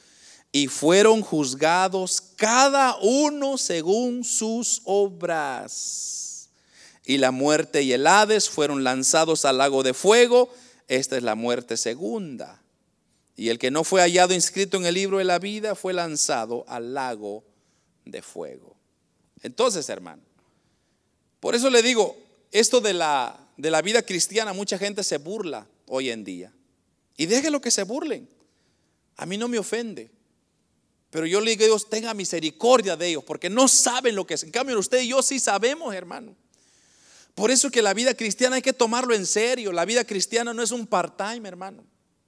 Y fueron juzgados cada uno según sus obras. Y la muerte y el Hades fueron lanzados al lago de fuego esta es la muerte segunda. Y el que no fue hallado inscrito en el libro de la vida fue lanzado al lago de fuego. Entonces, hermano, por eso le digo, esto de la, de la vida cristiana, mucha gente se burla hoy en día. Y déjelo que se burlen. A mí no me ofende. Pero yo le digo a Dios, tenga misericordia de ellos, porque no saben lo que es. En cambio, usted y yo sí sabemos, hermano. Por eso que la vida cristiana hay que tomarlo en serio. La vida cristiana no es un part-time, hermano.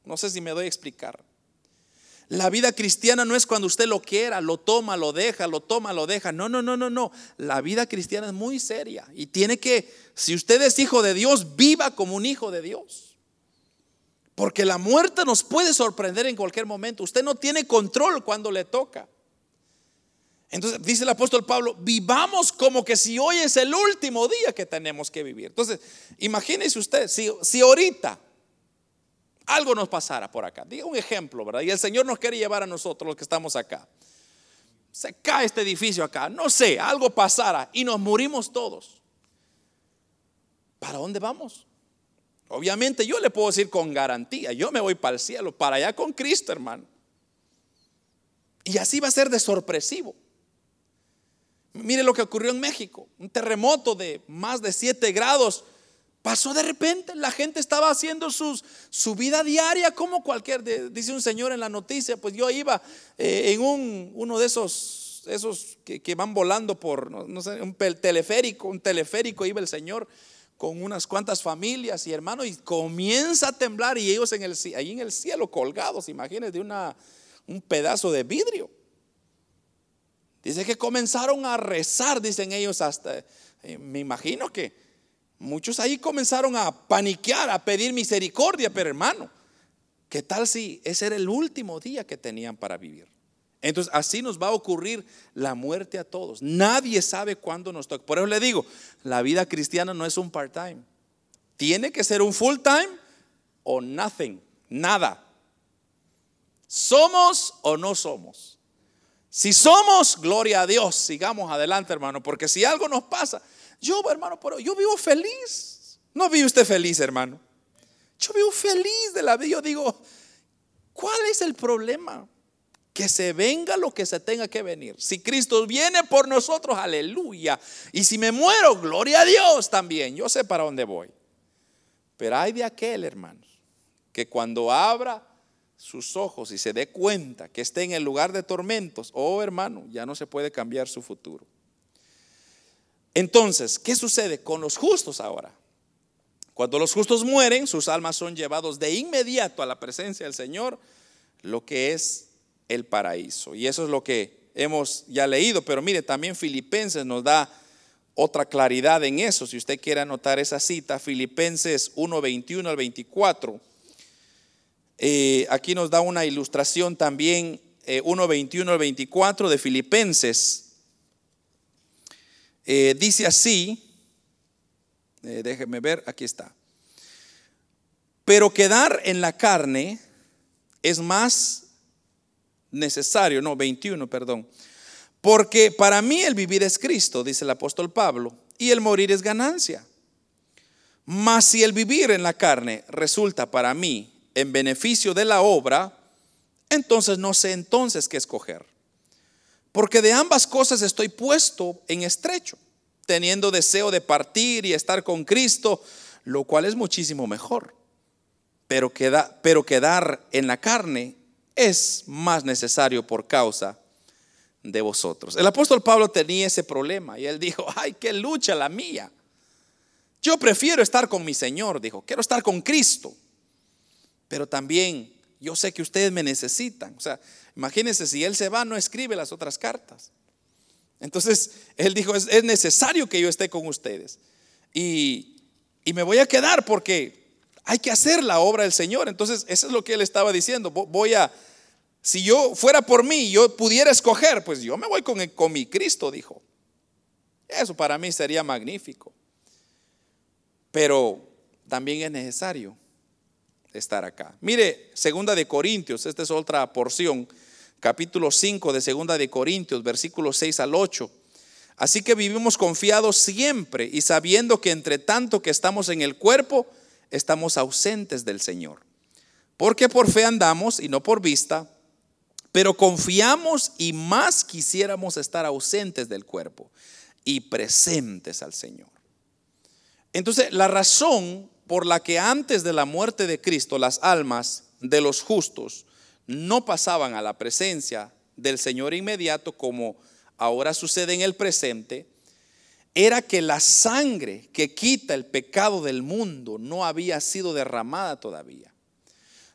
No sé si me doy a explicar. La vida cristiana no es cuando usted lo quiera, lo toma, lo deja, lo toma, lo deja. No, no, no, no, no. La vida cristiana es muy seria y tiene que, si usted es hijo de Dios, viva como un hijo de Dios. Porque la muerte nos puede sorprender en cualquier momento. Usted no tiene control cuando le toca. Entonces dice el apóstol Pablo, vivamos como que si hoy es el último día que tenemos que vivir. Entonces, imagínese usted, si, si ahorita algo nos pasara por acá. Diga un ejemplo, ¿verdad? Y el Señor nos quiere llevar a nosotros, los que estamos acá. Se cae este edificio acá, no sé, algo pasara y nos morimos todos. ¿Para dónde vamos? Obviamente yo le puedo decir con garantía, yo me voy para el cielo, para allá con Cristo, hermano. Y así va a ser de sorpresivo. Mire lo que ocurrió en México, un terremoto de más de 7 grados Pasó de repente, la gente estaba haciendo sus, su vida diaria como cualquier, dice un señor en la noticia, pues yo iba eh, en un, uno de esos, esos que, van volando por, un teleférico, un teleférico, iba el señor con unas cuantas familias y hermanos y comienza a temblar y ellos en el, ahí en el cielo colgados, imagínense, de una, un pedazo de vidrio. Dice que comenzaron a rezar, dicen ellos, hasta, eh, me imagino que Muchos ahí comenzaron a paniquear, a pedir misericordia, pero hermano, ¿qué tal si ese era el último día que tenían para vivir? Entonces así nos va a ocurrir la muerte a todos. Nadie sabe cuándo nos toca. Por eso le digo, la vida cristiana no es un part-time. Tiene que ser un full-time o nothing, nada. ¿Somos o no somos? Si somos, gloria a Dios, sigamos adelante, hermano, porque si algo nos pasa, yo, hermano, pero yo vivo feliz. ¿No vive usted feliz, hermano? Yo vivo feliz de la vida. Yo digo, ¿cuál es el problema? Que se venga lo que se tenga que venir. Si Cristo viene por nosotros, aleluya. Y si me muero, gloria a Dios también. Yo sé para dónde voy. Pero hay de aquel, hermanos, que cuando abra sus ojos y se dé cuenta que esté en el lugar de tormentos, oh hermano, ya no se puede cambiar su futuro. Entonces, ¿qué sucede con los justos ahora? Cuando los justos mueren, sus almas son llevados de inmediato a la presencia del Señor, lo que es el paraíso. Y eso es lo que hemos ya leído, pero mire, también Filipenses nos da otra claridad en eso. Si usted quiere anotar esa cita, Filipenses 1, 21 al 24. Eh, aquí nos da una ilustración también, 1, eh, 21 al 24 de Filipenses eh, dice así, eh, déjeme ver, aquí está. Pero quedar en la carne es más necesario, no, 21, perdón. Porque para mí el vivir es Cristo, dice el apóstol Pablo, y el morir es ganancia. Mas si el vivir en la carne resulta para mí en beneficio de la obra, entonces no sé entonces qué escoger. Porque de ambas cosas estoy puesto en estrecho, teniendo deseo de partir y estar con Cristo, lo cual es muchísimo mejor. Pero, pero quedar en la carne es más necesario por causa de vosotros. El apóstol Pablo tenía ese problema y él dijo, ay, qué lucha la mía. Yo prefiero estar con mi Señor, dijo, quiero estar con Cristo. Pero también yo sé que ustedes me necesitan. O sea, Imagínense, si él se va, no escribe las otras cartas. Entonces, él dijo, es, necesario que yo esté con ustedes. Y, y, me voy a quedar porque hay que hacer la obra del Señor. Entonces, eso es lo que él estaba diciendo. Voy a, si yo fuera por mí, yo pudiera escoger, pues yo me voy con, con mi Cristo, dijo. Eso para mí sería magnífico. Pero también es necesario estar acá. Mire, segunda de Corintios, esta es otra porción capítulo 5 de Segunda de Corintios, versículos 6 al 8. Así que vivimos confiados siempre y sabiendo que entre tanto que estamos en el cuerpo, estamos ausentes del Señor. Porque por fe andamos y no por vista, pero confiamos y más quisiéramos estar ausentes del cuerpo y presentes al Señor. Entonces, la razón por la que antes de la muerte de Cristo las almas de los justos no pasaban a la presencia del Señor inmediato como ahora sucede en el presente, era que la sangre que quita el pecado del mundo no había sido derramada todavía.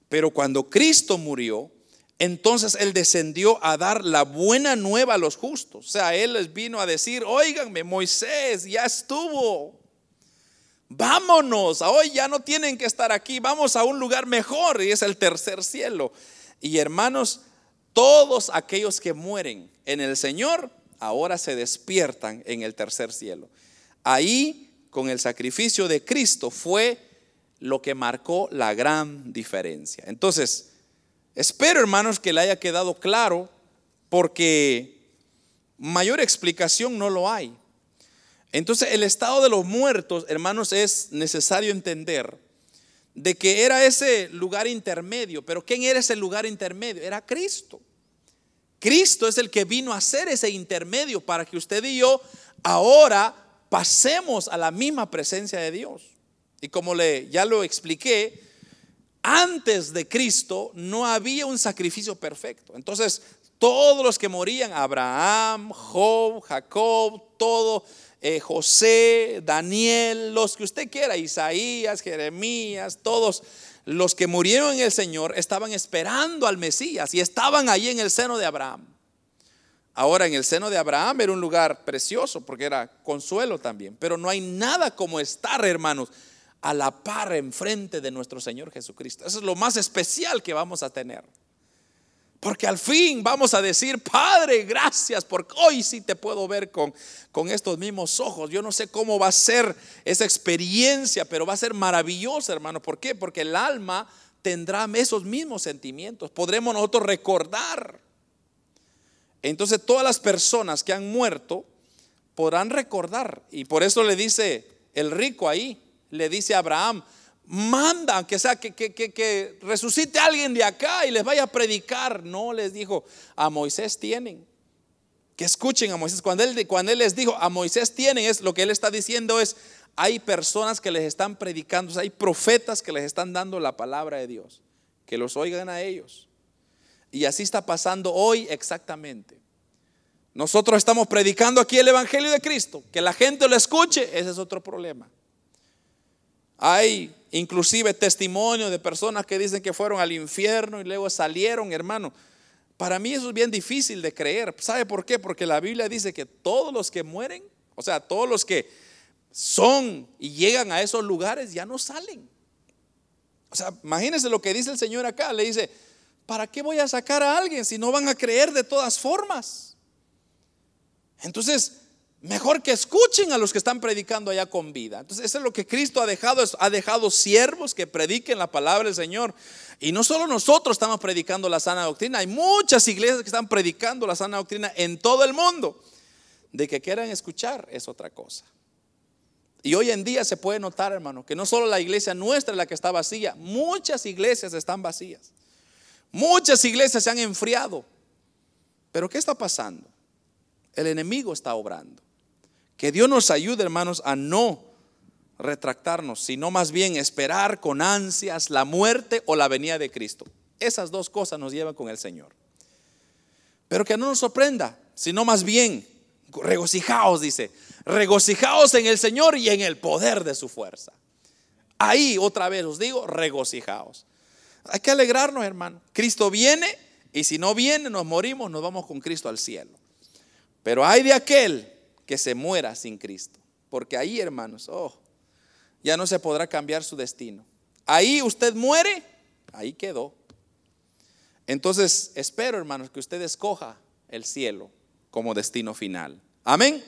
Pero cuando Cristo murió, entonces Él descendió a dar la buena nueva a los justos. O sea, Él les vino a decir, oiganme, Moisés ya estuvo. Vámonos, hoy ya no tienen que estar aquí, vamos a un lugar mejor y es el tercer cielo. Y hermanos, todos aquellos que mueren en el Señor ahora se despiertan en el tercer cielo. Ahí, con el sacrificio de Cristo, fue lo que marcó la gran diferencia. Entonces, espero hermanos que le haya quedado claro porque mayor explicación no lo hay. Entonces, el estado de los muertos, hermanos, es necesario entender de que era ese lugar intermedio. Pero ¿quién era ese lugar intermedio? Era Cristo. Cristo es el que vino a ser ese intermedio para que usted y yo ahora pasemos a la misma presencia de Dios. Y como le ya lo expliqué, antes de Cristo no había un sacrificio perfecto. Entonces, todos los que morían, Abraham, Job, Jacob, todo eh, José, Daniel, los que usted quiera, Isaías, Jeremías, todos los que murieron en el Señor estaban esperando al Mesías y estaban ahí en el seno de Abraham. Ahora en el seno de Abraham era un lugar precioso porque era consuelo también, pero no hay nada como estar, hermanos, a la par enfrente de nuestro Señor Jesucristo. Eso es lo más especial que vamos a tener. Porque al fin vamos a decir, Padre, gracias, porque hoy sí te puedo ver con, con estos mismos ojos. Yo no sé cómo va a ser esa experiencia, pero va a ser maravillosa, hermano. ¿Por qué? Porque el alma tendrá esos mismos sentimientos. Podremos nosotros recordar. Entonces todas las personas que han muerto podrán recordar. Y por eso le dice el rico ahí, le dice a Abraham, manda, que sea que, que, resucite alguien de acá y les vaya a predicar. No les dijo, a Moisés tienen. Que escuchen a Moisés. Cuando él, cuando él les dijo, a Moisés tienen, es lo que él está diciendo es, hay personas que les están predicando, hay profetas que les están dando la palabra de Dios. Que los oigan a ellos. Y así está pasando hoy exactamente. Nosotros estamos predicando aquí el Evangelio de Cristo. Que la gente lo escuche, ese es otro problema. Hay inclusive testimonio de personas que dicen que fueron al infierno y luego salieron, hermano. Para mí eso es bien difícil de creer. ¿Sabe por qué? Porque la Biblia dice que todos los que mueren, o sea, todos los que son y llegan a esos lugares ya no salen. O sea, imagínense lo que dice el Señor acá. Le dice, ¿para qué voy a sacar a alguien si no van a creer de todas formas? Entonces, Mejor que escuchen a los que están predicando allá con vida. Entonces, eso es lo que Cristo ha dejado. Ha dejado siervos que prediquen la palabra del Señor. Y no solo nosotros estamos predicando la sana doctrina. Hay muchas iglesias que están predicando la sana doctrina en todo el mundo. De que quieran escuchar es otra cosa. Y hoy en día se puede notar, hermano, que no solo la iglesia nuestra es la que está vacía. Muchas iglesias están vacías. Muchas iglesias se han enfriado. Pero ¿qué está pasando? El enemigo está obrando. Que Dios nos ayude, hermanos, a no retractarnos, sino más bien esperar con ansias la muerte o la venida de Cristo. Esas dos cosas nos llevan con el Señor. Pero que no nos sorprenda, sino más bien regocijaos, dice, regocijaos en el Señor y en el poder de su fuerza. Ahí otra vez os digo, regocijaos. Hay que alegrarnos, hermano. Cristo viene y si no viene, nos morimos, nos vamos con Cristo al cielo. Pero hay de aquel que se muera sin Cristo. Porque ahí, hermanos, oh, ya no se podrá cambiar su destino. Ahí usted muere, ahí quedó. Entonces, espero, hermanos, que usted escoja el cielo como destino final. Amén.